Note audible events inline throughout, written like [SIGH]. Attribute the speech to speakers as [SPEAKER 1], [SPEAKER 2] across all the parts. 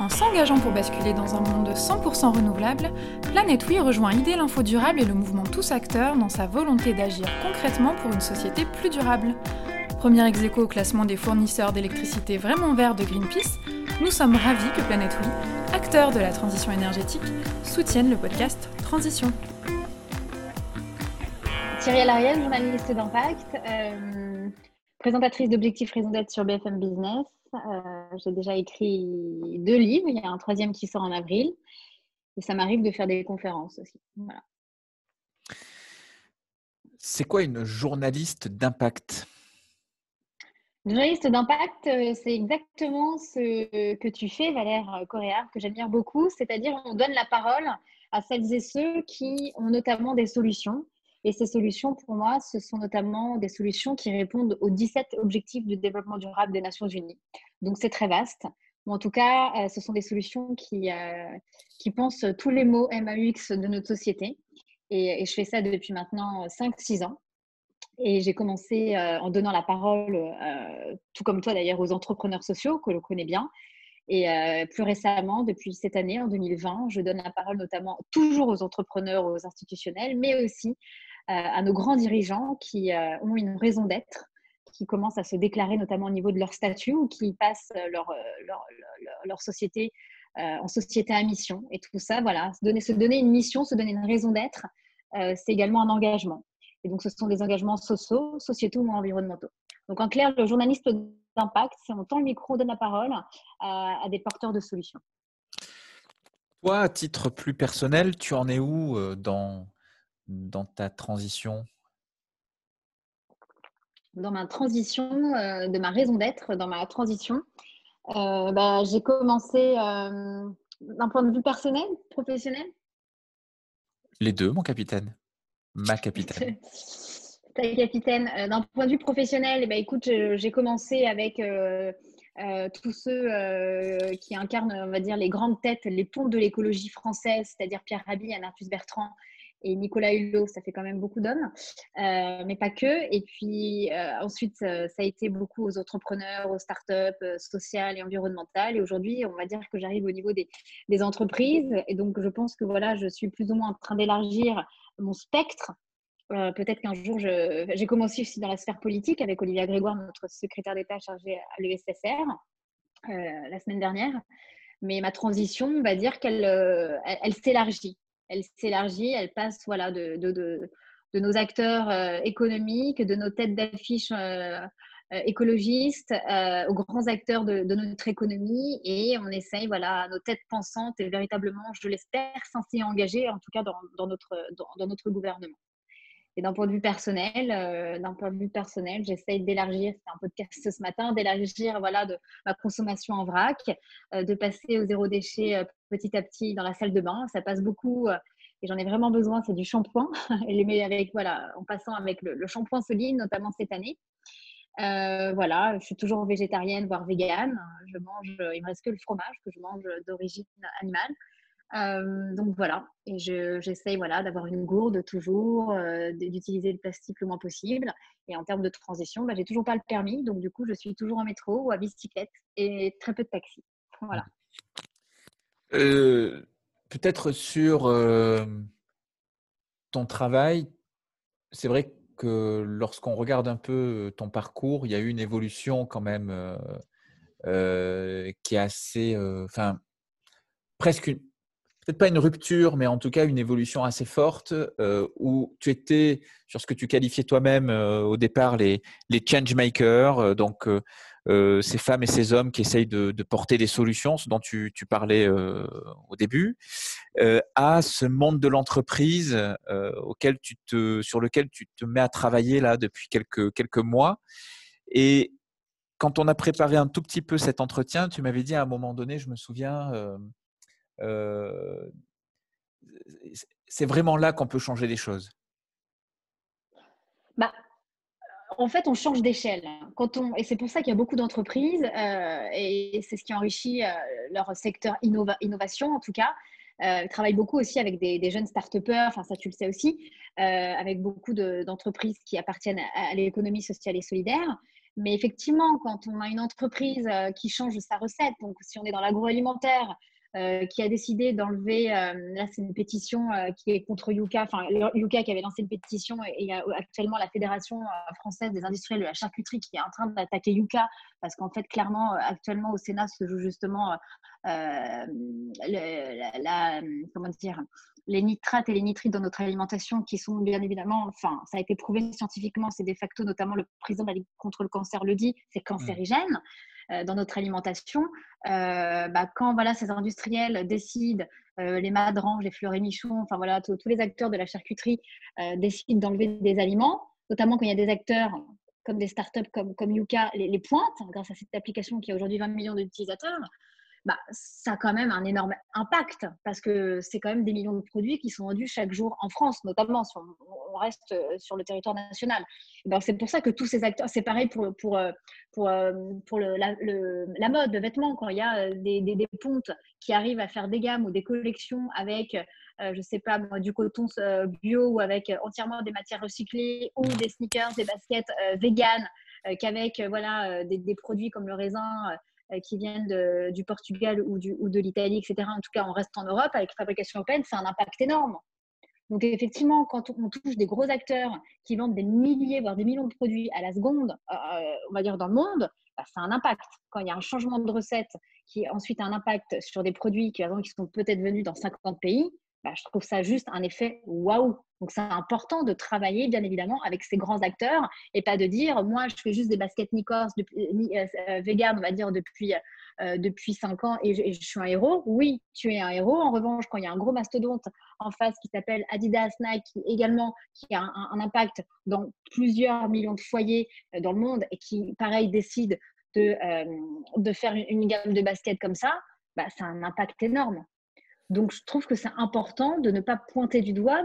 [SPEAKER 1] En s'engageant pour basculer dans un monde 100% renouvelable, Planète Oui rejoint Idée l'Info Durable et le mouvement Tous Acteurs dans sa volonté d'agir concrètement pour une société plus durable. Premier ex au classement des fournisseurs d'électricité vraiment verts de Greenpeace, nous sommes ravis que Planète acteur de la transition énergétique, soutienne le podcast Transition.
[SPEAKER 2] Thierry Ariel, journaliste d'impact, euh, présentatrice d'Objectifs Raison d'être sur BFM Business, euh, j'ai déjà écrit deux livres. Il y a un troisième qui sort en avril. Et ça m'arrive de faire des conférences aussi.
[SPEAKER 3] C'est quoi une journaliste d'impact?
[SPEAKER 2] Une journaliste d'impact, euh, c'est exactement ce que tu fais, Valère Coréard, que j'admire beaucoup. C'est-à-dire, on donne la parole à celles et ceux qui ont notamment des solutions. Et ces solutions, pour moi, ce sont notamment des solutions qui répondent aux 17 objectifs du développement durable des Nations Unies. Donc, c'est très vaste. en tout cas, euh, ce sont des solutions qui, euh, qui pensent tous les mots MAUX de notre société. Et, je fais ça depuis maintenant 5-6 ans. Et j'ai commencé euh, en donnant la parole, tout comme toi d'ailleurs, aux entrepreneurs sociaux que l'on connaît bien. Et plus récemment, depuis cette année, en 2020, je donne la parole notamment toujours aux entrepreneurs, aux institutionnels, mais aussi à nos grands dirigeants qui ont une raison d'être qui commencent à se déclarer notamment au niveau de leur statut ou qui passent leur, leur, leur, société en société à mission. Et tout ça, voilà, se donner, se donner une mission, se donner une raison d'être, c'est également un engagement. Et donc, ce sont des engagements sociaux, sociétaux ou environnementaux. Donc, en clair, le journaliste d'impact, c'est on tend le micro, on donne la parole à, des porteurs de solutions.
[SPEAKER 3] Toi, à titre plus personnel, tu en es où dans, dans ta transition?
[SPEAKER 2] Dans ma transition, euh, de ma raison d'être, dans ma transition, euh, bah, j'ai commencé euh, d'un point de vue personnel, professionnel
[SPEAKER 3] Les deux, mon capitaine. Ma capitaine. [LAUGHS]
[SPEAKER 2] Ta capitaine. D'un point de vue professionnel, eh ben, écoute, j'ai commencé avec tous ceux qui incarnent, on va dire, les grandes têtes, les ponts de l'écologie française, c'est-à-dire Pierre Rabhi, Anartus Bertrand, et Nicolas Hulot, ça fait quand même beaucoup d'hommes, euh, mais pas que. Et puis euh, ensuite, euh, ça a été beaucoup aux entrepreneurs, aux startups sociales et environnementales. Et aujourd'hui, on va dire que j'arrive au niveau des, entreprises. Et donc, je pense que voilà, je suis plus ou moins en train d'élargir mon spectre. Peut-être qu'un jour, j'ai commencé aussi dans la sphère politique avec Olivia Grégoire, notre secrétaire d'État chargé à l'ESSR, la semaine dernière. Mais ma transition, on va dire qu'elle elle s'élargit elle s'élargit, elle passe voilà, de, nos acteurs euh, économiques, de nos têtes d'affiche euh, euh, écologistes aux grands acteurs de, notre économie et on essaye, voilà, nos têtes pensantes et véritablement, je l'espère, s'y engager, en tout cas dans, notre gouvernement. Et d'un point de vue personnel, d'un point de vue personnel, j'essaye d'élargir, c'est un podcast ce matin, d'élargir voilà, ma consommation en vrac, de passer au zéro déchet petit à petit dans la salle de bain. Ça passe beaucoup et j'en ai vraiment besoin, c'est du shampoing. [LAUGHS] Et avec, voilà, en passant avec le, shampoing solide, notamment cette année. Euh, voilà, je suis toujours végétarienne, voire végane. Je mange, il me reste que le fromage que je mange d'origine animale. Euh, donc voilà, et j'essaye voilà, d'avoir une gourde toujours, euh, d'utiliser le plastique le moins possible. Et en termes de transition, bah, j'ai toujours pas le permis, donc du coup, je suis toujours en métro ou à bicyclette et très peu de taxi. Voilà.
[SPEAKER 3] Peut-être sur ton travail, c'est vrai que lorsqu'on regarde un peu ton parcours, il y a eu une évolution quand même qui est assez, enfin, presque, peut-être pas une rupture, mais en tout cas une évolution assez forte où tu étais sur ce que tu qualifiais toi-même au départ les, les change makers, donc euh, ces femmes et ces hommes qui essayent de, porter des solutions, ce dont tu, parlais euh, au début, euh, à ce monde de l'entreprise auquel tu te, sur lequel tu te mets à travailler là depuis quelques, quelques mois. Et quand on a préparé un tout petit peu cet entretien, tu m'avais dit à un moment donné, je me souviens, c'est vraiment là qu'on peut changer les choses.
[SPEAKER 2] Bah, en fait, on change d'échelle. Quand on, et c'est pour ça qu'il y a beaucoup d'entreprises, euh, et c'est ce qui enrichit euh, leur secteur innovation en tout cas. Euh, travaillent beaucoup aussi avec des, jeunes start-upers, enfin ça tu le sais aussi, euh, avec beaucoup d'entreprises qui appartiennent à, l'économie sociale et solidaire. Mais effectivement, quand on a une entreprise qui change sa recette, donc si on est dans l'agroalimentaire, euh, qui a décidé d'enlever, euh, là c'est une pétition euh, qui est contre Yuka, enfin Yuka qui avait lancé une pétition et il y a actuellement la Fédération française des industriels de la charcuterie qui est en train d'attaquer Yuka parce qu'en fait clairement actuellement au Sénat se joue justement la, comment dire, les nitrates et les nitrites dans notre alimentation qui sont bien évidemment, enfin ça a été prouvé scientifiquement, c'est de facto notamment le président de la Ligue contre le cancer le dit, c'est cancérigène. Euh, dans notre alimentation, euh, bah, quand voilà, ces industriels décident, euh, les madranges, les fleurs et michons, enfin voilà, tous les acteurs de la charcuterie décident d'enlever des aliments, notamment quand il y a des acteurs comme des startups comme, comme Yuka les, les pointent, grâce à cette application qui a aujourd'hui 20 millions d'utilisateurs, bah, ça a quand même un énorme impact parce que c'est quand même des millions de produits qui sont vendus chaque jour en France, notamment si on, reste euh, sur le territoire national. C'est pour ça que tous ces acteurs, c'est pareil pour, pour, euh, pour, euh, pour le, la, la, mode, le vêtement, quand il y a des, des, pontes qui arrivent à faire des gammes ou des collections avec, je ne sais pas, du coton bio ou avec entièrement des matières recyclées ou des sneakers, des baskets vegan qu'avec voilà, des, des, produits comme le raisin euh, qui viennent du Portugal ou, de l'Italie, etc. En tout cas, on reste en Europe avec fabrication européenne, c'est un impact énorme. Donc effectivement, quand on touche des gros acteurs qui vendent des milliers, voire des millions de produits à la seconde, euh, on va dire dans le monde, bah, c'est un impact. Quand il y a un changement de recette qui ensuite a un impact sur des produits qui, qui sont peut-être venus dans 50 pays, bah, je trouve ça juste un effet waouh. Donc, c'est important de travailler, bien évidemment, avec ces grands acteurs et pas de dire, moi, je fais juste des baskets Nikos, depuis, euh, euh, vegan, on va dire, depuis, euh, depuis 5 ans et je, suis un héros. Oui, tu es un héros. En revanche, quand il y a un gros mastodonte en face qui s'appelle Adidas, Nike, qui également qui a un, impact dans plusieurs millions de foyers dans le monde et qui, pareil, décide de, de faire une, gamme de baskets comme ça, bah, c'est un impact énorme. Donc, je trouve que c'est important de ne pas pointer du doigt,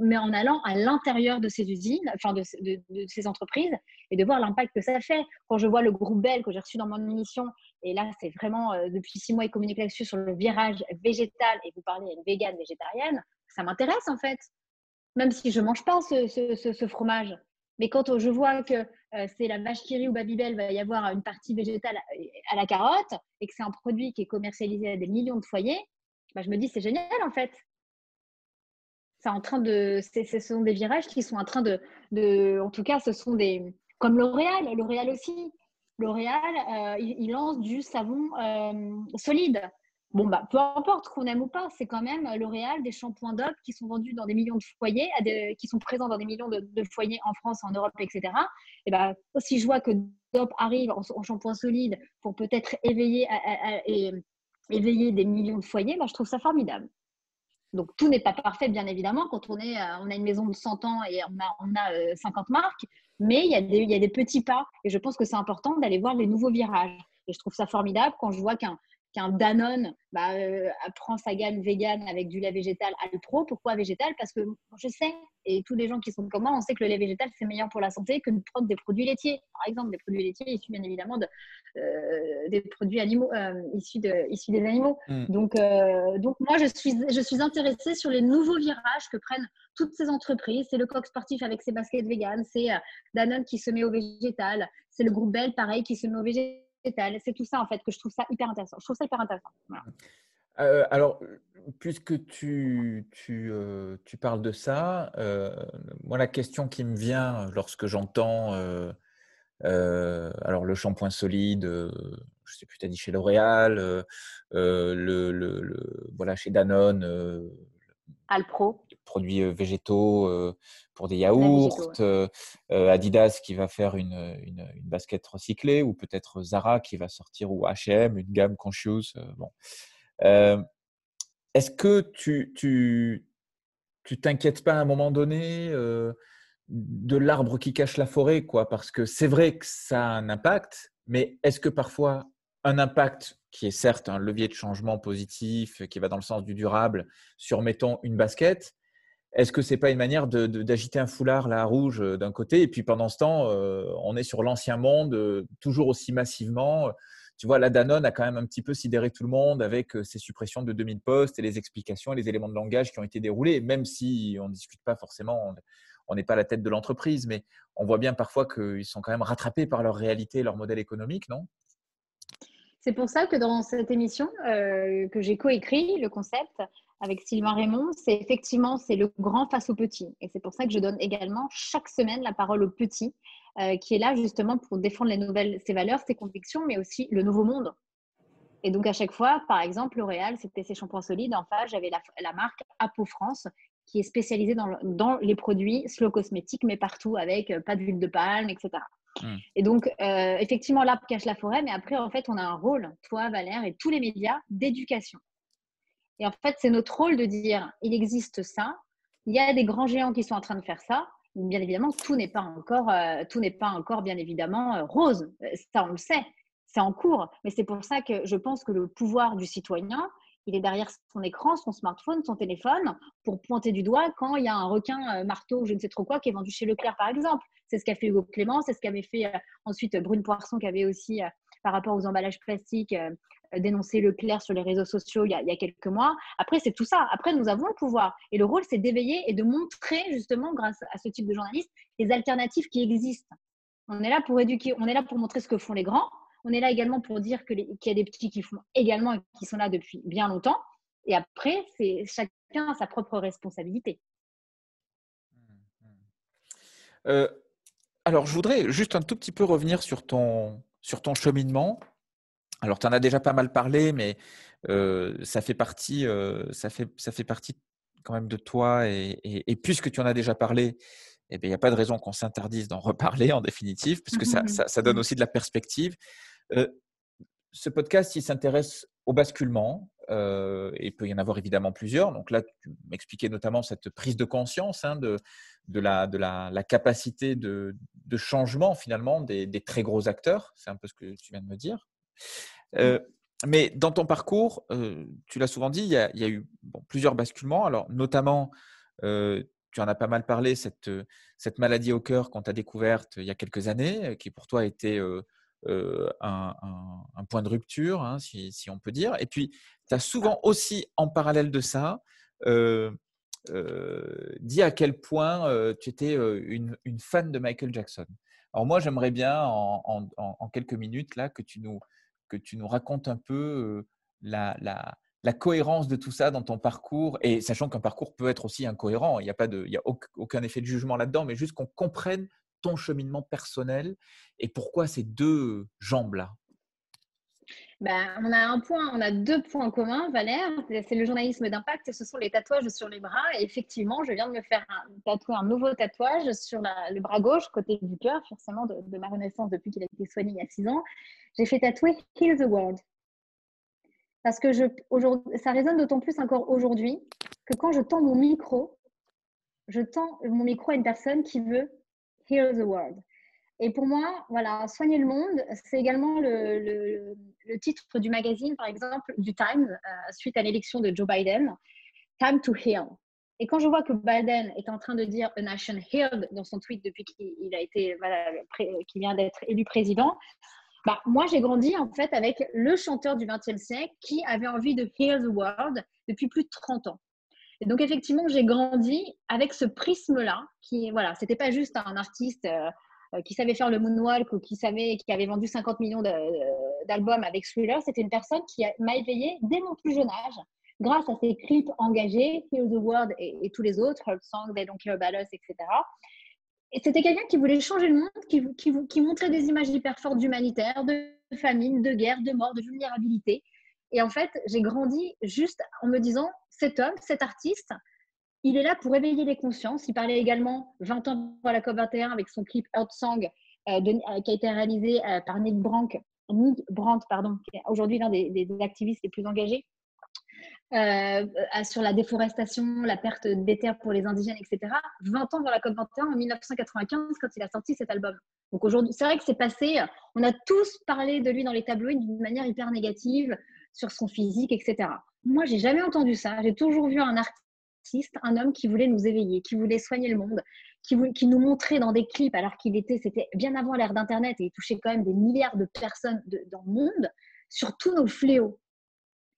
[SPEAKER 2] mais en allant à l'intérieur de ces usines, enfin de, ces entreprises, et de voir l'impact que ça fait. Quand je vois le groupe Bell que j'ai reçu dans mon émission, et là, c'est vraiment euh, depuis six mois, ils communiquent là-dessus sur le virage végétal, et vous parlez à une végane végétarienne, ça m'intéresse en fait. Même si je ne mange pas ce, fromage. Mais quand je vois que euh, c'est la vache qui ou Babybel, va y avoir une partie végétale à la carotte, et que c'est un produit qui est commercialisé à des millions de foyers, bah, je me dis c'est génial en fait. C'est en train de, ce sont des virages qui sont en train de, en tout cas, ce sont des, comme L'Oréal, L'Oréal aussi. L'Oréal, euh, il, lance du savon euh, solide. Bon, bah, peu importe qu'on aime ou pas, c'est quand même L'Oréal, des shampoings DOP qui sont vendus dans des millions de foyers, qui sont présents dans des millions de, foyers en France, en Europe, etc. Et bah, si je vois que DOP arrive en, shampoing solide pour peut-être éveiller et éveiller des millions de foyers, bah, je trouve ça formidable. Donc, tout n'est pas parfait, bien évidemment, quand on, est, euh, on a une maison de 100 ans et on a, on a 50 euh, marques, mais il y, a des, il y a des petits pas. Et je pense que c'est important d'aller voir les nouveaux virages. Et je trouve ça formidable quand je vois qu'un qu'un Danone bah, euh, prend sa gamme vegan avec du lait végétal Alpro. Pourquoi végétal? Parce que je sais, et tous les gens qui sont comme moi, on sait que le lait végétal, c'est meilleur pour la santé que de prendre des produits laitiers. Par exemple, des produits laitiers issus bien évidemment de, euh, des produits animaux, euh, issus, de, issus des animaux. Mm. Donc, donc moi, je suis, je suis intéressée sur les nouveaux virages que prennent toutes ces entreprises. C'est le coq sportif avec ses baskets vegan, c'est Danone qui se met au végétal, c'est le groupe Bell, pareil, qui se met au végétal c'est tout ça en fait que je trouve ça hyper intéressant. Je trouve ça hyper intéressant.
[SPEAKER 3] Euh, alors, puisque tu, tu, euh, tu, parles de ça, euh, moi la question qui me vient lorsque j'entends alors le shampoing solide, je sais plus, tu as dit chez L'Oréal, le, le, le, voilà chez Danone,
[SPEAKER 2] Alpro.
[SPEAKER 3] Produits végétaux pour des yaourts, Adidas qui va faire une, une, basket recyclée, ou peut-être Zara qui va sortir, ou HM, une gamme conscious. bon. Est-ce que tu, tu, tu t'inquiètes pas à un moment donné de l'arbre qui cache la forêt, quoi? Parce que c'est vrai que ça a un impact, mais est-ce que parfois un impact qui est certes un levier de changement positif, qui va dans le sens du durable, sur, mettons, une basket, est-ce que c'est pas une manière d'agiter un foulard là rouge euh, d'un côté? Et puis pendant ce temps, euh, on est sur l'ancien monde, euh, toujours aussi massivement. Tu vois, la Danone a quand même un petit peu sidéré tout le monde avec ses suppressions de 2000 postes et les explications et les éléments de langage qui ont été déroulés, même si on ne discute pas forcément on n'est pas la tête de l'entreprise, mais on voit bien parfois qu'ils sont quand même rattrapés par leur réalité, leur modèle économique, non?
[SPEAKER 2] C'est pour ça que dans cette émission que j'ai coécrit, le concept avec Sylvain Raymond, c'est effectivement c'est le grand face au petit. Et c'est pour ça que je donne également chaque semaine la parole au petit, euh, qui est là justement pour défendre les nouvelles, ses valeurs, ses convictions, mais aussi le nouveau monde et donc, à chaque fois, par exemple, L'Oréal, c'était ses shampoings solides. En face, j'avais la, marque Apo France, qui est spécialisée dans, les produits slow cosmétiques, mais partout, avec euh, pas d'huile de palme, etc. Hmm. Et donc, euh, effectivement, l'arbre cache la forêt, mais après, en fait, on a un rôle, toi, Valère, et tous les médias, d'éducation. Et en fait, c'est notre rôle de dire, il existe ça, il y a des grands géants qui sont en train de faire ça. Bien évidemment, tout n'est pas encore, euh, tout n'est pas encore, bien évidemment, rose. Ça, on le sait c'est en cours. Mais c'est pour ça que je pense que le pouvoir du citoyen, il est derrière son écran, son smartphone, son téléphone, pour pointer du doigt quand il y a un requin euh, marteau je ne sais trop quoi qui est vendu chez Leclerc, par exemple. C'est ce qu'a fait Hugo Clément, c'est ce qu'avait fait euh, ensuite Brune Poisson, qui avait aussi, euh, par rapport aux emballages plastiques, dénoncé Leclerc sur les réseaux sociaux il y a, quelques mois. Après, c'est tout ça. Après, nous avons le pouvoir. Et le rôle, c'est d'éveiller et de montrer, justement, grâce à ce type de journalistes, les alternatives qui existent. On est là pour éduquer, on est là pour montrer ce que font les grands, on est là également pour dire qu'il y a des petits qui font également et qui sont là depuis bien longtemps. Et après, c'est chacun a sa propre responsabilité.
[SPEAKER 3] Euh, alors, je voudrais juste un tout petit peu revenir sur ton, sur ton cheminement. Alors, tu en as déjà pas mal parlé, mais ça, fait partie, ça, fait, ça fait partie quand même de toi. Et, puisque tu en as déjà parlé, eh bien, il n'y a pas de raison qu'on s'interdise d'en [LAUGHS] reparler en définitive, puisque ça, ça, donne aussi de la perspective. Ce podcast, il s'intéresse au basculement, et il peut y en avoir évidemment plusieurs. Donc là, tu m'expliquais notamment cette prise de conscience hein, de, de, la, de la capacité de, de, changement finalement des, des, très gros acteurs. C'est un peu ce que tu viens de me dire. Euh, mais dans ton parcours, tu l'as souvent dit, il y a, eu plusieurs basculements. Alors notamment, tu en as pas mal parlé, cette, cette maladie au cœur qu'on t'a découverte il y a quelques années, qui pour toi était euh, un, point de rupture, hein, si, on peut dire. Et puis, tu as souvent aussi, en parallèle de ça, dit à quel point tu étais une, fan de Michael Jackson. Alors moi, j'aimerais bien, en, quelques minutes, là, que tu nous, que tu nous racontes un peu la, la, cohérence de tout ça dans ton parcours, et sachant qu'un parcours peut être aussi incohérent, il n'y a, a aucun effet de jugement là-dedans, mais juste qu'on comprenne ton cheminement personnel et pourquoi ces deux jambes-là
[SPEAKER 2] ben, on a un point, on a deux points communs, Valère. C'est le journalisme d'impact et ce sont les tatouages sur les bras. Effectivement, je viens de me faire tatouer un nouveau tatouage sur le bras gauche, côté du cœur, forcément, de, ma renaissance depuis qu'il a été soigné il y a six ans. J'ai fait tatouer Heal the World. Parce que ça résonne d'autant plus encore aujourd'hui que quand je tends mon micro, je tends mon micro à une personne qui veut Heal the World. Et pour moi, voilà, soigner le monde, c'est également le, titre du magazine, par exemple, du Times, euh, suite à l'élection de Joe Biden, Time to Heal. Et quand je vois que Biden est en train de dire A Nation Healed dans son tweet depuis qu'il a été, voilà, qu'il vient d'être élu président, bah, moi j'ai grandi en fait avec le chanteur du XXe siècle qui avait envie de heal the world depuis plus de 30 ans. Et donc, effectivement, j'ai grandi avec ce prisme-là, qui, voilà, c'était pas juste un artiste euh, qui savait faire le moonwalk ou qui savait, qui avait vendu 50 millions d'albums avec Thriller. C'était une personne qui m'a éveillée dès mon plus jeune âge, grâce à ses clips engagés, Heal the World et, tous les autres, Heart Song, They Don't Care About Us, etc. Et c'était quelqu'un qui voulait changer le monde, qui, qui montrait des images hyper fortes d'humanitaire, de famine, de guerre, de mort, de vulnérabilité. Et en fait, j'ai grandi juste en me disant, cet homme, cet artiste, il est là pour éveiller les consciences. Il parlait également 20 ans pour la COP21 avec son clip Earth Song euh, euh, qui a été réalisé euh, par Nick Brandt, Nick Brandt pardon, qui est aujourd'hui l'un des, activistes les plus engagés sur la déforestation, la perte des terres pour les indigènes, etc. 20 ans dans la COP21 en 1995 quand il a sorti cet album. Donc aujourd'hui, c'est vrai que c'est passé, on a tous parlé de lui dans les tabloïds d'une manière hyper négative sur son physique, etc. Moi, j'ai jamais entendu ça. J'ai toujours vu un un homme qui voulait nous éveiller, qui voulait soigner le monde, qui, qui nous montrait dans des clips, alors qu'il était, c'était bien avant l'ère d'Internet et il touchait quand même des milliards de personnes dans le monde, sur tous nos fléaux.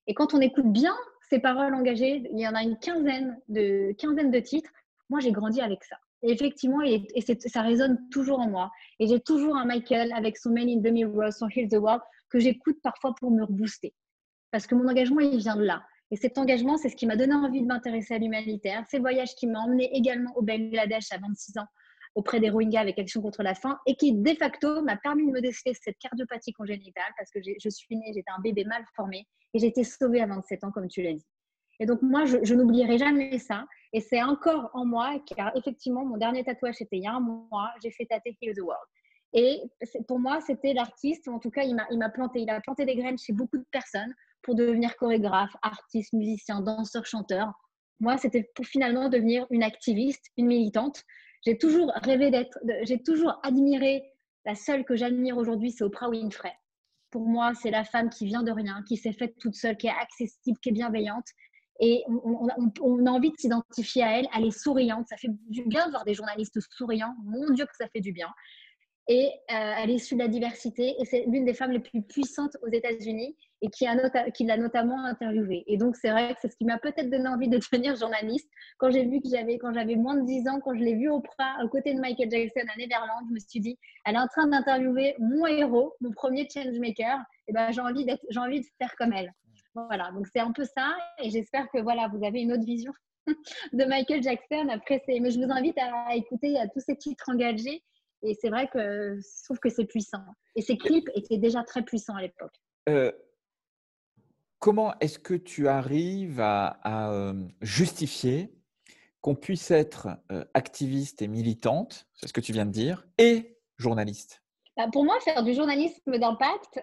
[SPEAKER 2] Et quand on écoute bien ces paroles engagées, il y en a une quinzaine de, quinzaine de titres. Moi, j'ai grandi avec ça. Et effectivement, et, ça résonne toujours en moi. Et j'ai toujours un Michael avec son Man in the Mirror, son Heal the World, que j'écoute parfois pour me rebooster. Parce que mon engagement, il vient de là. Et cet engagement, c'est ce qui m'a donné envie de m'intéresser à l'humanitaire. Ces voyages qui m'ont emmené également au Bangladesh à 26 ans auprès des Rohingyas avec Action contre la faim et qui, de facto, m'a permis de me déceler cette cardiopathie congénitale parce que je suis née, j'étais un bébé mal formé et j'ai été sauvée à 27 ans, comme tu l'as dit. Et donc, moi, je, n'oublierai jamais ça. Et c'est encore en moi, car effectivement, mon dernier tatouage, c'était il y a un mois. J'ai fait tatouer Heal the World. Et pour moi, c'était l'artiste, en tout cas, il m'a planté. Il a planté des graines chez beaucoup de personnes pour devenir chorégraphe, artiste, musicien, danseur, chanteur. Moi, c'était pour finalement devenir une activiste, une militante. J'ai toujours rêvé d'être, j'ai toujours admiré, la seule que j'admire aujourd'hui, c'est Oprah Winfrey. Pour moi, c'est la femme qui vient de rien, qui s'est faite toute seule, qui est accessible, qui est bienveillante et on, a envie de s'identifier à elle. Elle est souriante. Ça fait du bien de voir des journalistes souriants. Mon Dieu, que ça fait du bien. Et euh, elle est issue de la diversité. Et c'est l'une des femmes les plus puissantes aux États-Unis et qui, l'a notamment interviewée. Et donc, c'est vrai que c'est ce qui m'a peut-être donné envie de [LAUGHS] devenir journaliste. Quand j'ai vu que j'avais, quand j'avais moins de 10 ans, quand je l'ai vue Oprah aux côtés de Michael Jackson à Neverland, je me suis dit, elle est en train d'interviewer mon héros, mon premier changemaker. Et ben, j'ai envie, envie de faire comme elle. Voilà, donc c'est un peu ça. Et j'espère que voilà, vous avez une autre vision [LAUGHS] de Michael Jackson. Après, mais je vous invite à écouter à tous ces titres engagés. Et c'est vrai que je trouve que c'est puissant. Et ces clips étaient déjà très puissants à l'époque. Euh,
[SPEAKER 3] comment est-ce que tu arrives à, euh, justifier qu'on puisse être euh, activiste et militante, c'est ce que tu viens de dire, et journaliste?
[SPEAKER 2] Bah, Pour moi, faire du journalisme d'impact,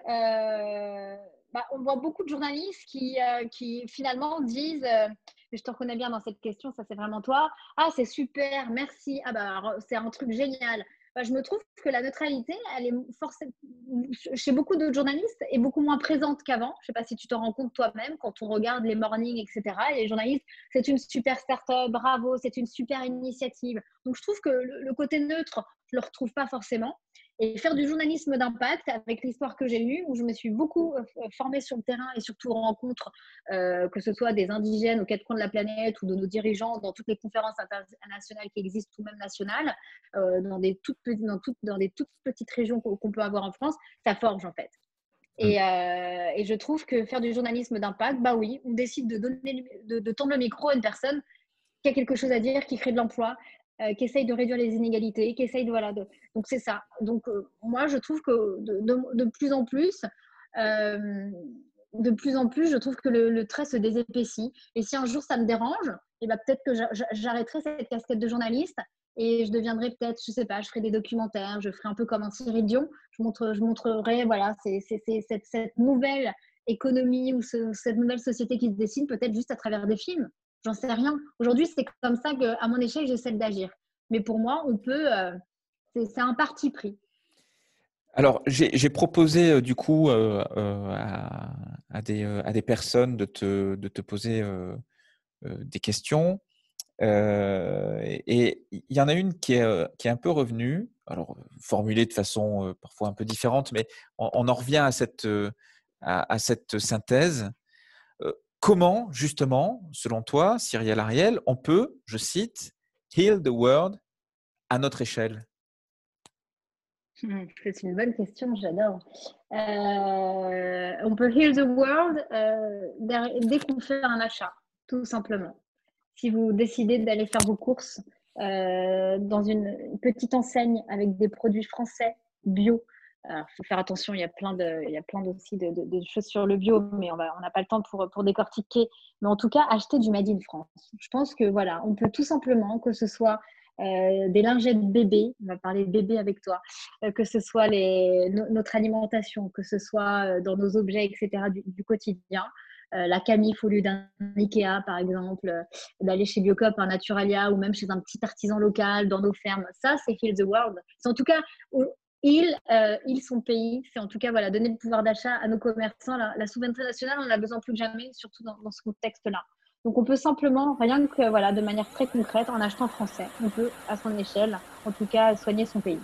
[SPEAKER 2] bah, on voit beaucoup de journalistes qui, euh, qui finalement disent, euh, je te reconnais bien dans cette question, ça c'est vraiment toi, ah c'est super, merci, ah bah c'est un truc génial. Bah, je me trouve que la neutralité, elle est chez beaucoup d'autres journalistes, est beaucoup moins présente qu'avant. Je ne sais pas si tu te rends compte toi-même quand on regarde les mornings, etc. Et les journalistes, c'est une super start-up, bravo, c'est une super initiative. Donc je trouve que le côté neutre, je ne le retrouve pas forcément et faire du journalisme d'impact avec l'histoire que j'ai eue, où je me suis beaucoup euh, formée sur le terrain et surtout rencontre, euh, que ce soit des indigènes aux quatre coins de la planète ou de nos dirigeants dans toutes les conférences internationales qui existent ou même nationales, euh, dans, des toutes, dans, toutes, dans des toutes petites régions qu'on peut avoir en France, ça forge en fait. Et, mmh. et, je trouve que faire du journalisme d'impact, bah oui, on décide de, donner, de, de tendre le micro à une personne qui a quelque chose à dire, qui crée de l'emploi, euh, qui essaye de réduire les inégalités, qui essaye de voilà. De... Donc c'est ça. Donc euh, moi je trouve que de, plus en plus, euh, de plus en plus, je trouve que le, trait se désépaissit. Et si un jour ça me dérange, et eh ben, peut-être que j'arrêterai cette casquette de journaliste et je deviendrai peut-être, je sais pas, je ferai des documentaires, je ferai un peu comme un Cyril Dion. Je, montre, je montrerai voilà, c'est, cette, nouvelle économie ou cette nouvelle société qui se dessine peut-être juste à travers des films. J'en sais rien. Aujourd'hui, c'est comme ça qu'à mon échelle, j'essaie d'agir. Mais pour moi, on peut. Euh, c'est un parti pris.
[SPEAKER 3] Alors, j'ai proposé euh, du coup euh, à, des, à, des, personnes de te, de te poser des questions. et il y en a une qui est, qui est un peu revenue, alors formulée de façon parfois un peu différente, mais on, en revient à cette, à cette synthèse comment, justement, selon toi, Cyrielle Ariel, on peut, je cite, heal the world à notre échelle?
[SPEAKER 2] Hmm, c'est une bonne question, j'adore. Euh, on peut heal the world euh, dès qu'on fait un achat, tout simplement. Si vous décidez d'aller faire vos courses euh, dans une petite enseigne avec des produits français bio, il faut faire attention, il y a plein, de, il y a plein aussi de, choses sur le bio, mais on n'a pas le temps pour, pour décortiquer. Mais en tout cas, acheter du Made in France. Je pense que voilà, on peut tout simplement, que ce soit euh, des lingettes bébés, on va parler de bébé avec toi, euh, que ce soit les, notre alimentation, que ce soit euh, dans nos objets, etc., du, quotidien. la camif au lieu d'un Ikea, par exemple, d'aller chez Biocop, un Naturalia ou même chez un petit artisan local dans nos fermes. Ça, c'est Heal the World. C'est en tout cas il, euh, il son pays. C'est en tout cas voilà, donner le pouvoir d'achat à nos commerçants. La, souveraineté nationale, on en a besoin plus que jamais, surtout dans, ce contexte-là. Donc on peut simplement, rien que voilà, de manière très concrète, en achetant français, on peut à son échelle, en tout cas, soigner son pays.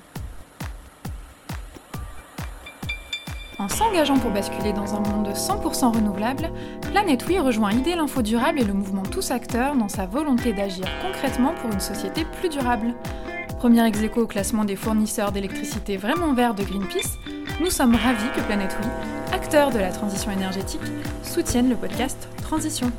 [SPEAKER 1] En s'engageant pour basculer dans un monde 100% renouvelable, Planète Oui rejoint Idée l'Info Durable et le mouvement Tous Acteurs dans sa volonté d'agir concrètement pour une société plus durable. Premier ex au classement des fournisseurs d'électricité vraiment verts de Greenpeace, nous sommes ravis que Planète Oui, acteur de la transition énergétique, soutienne le podcast Transition.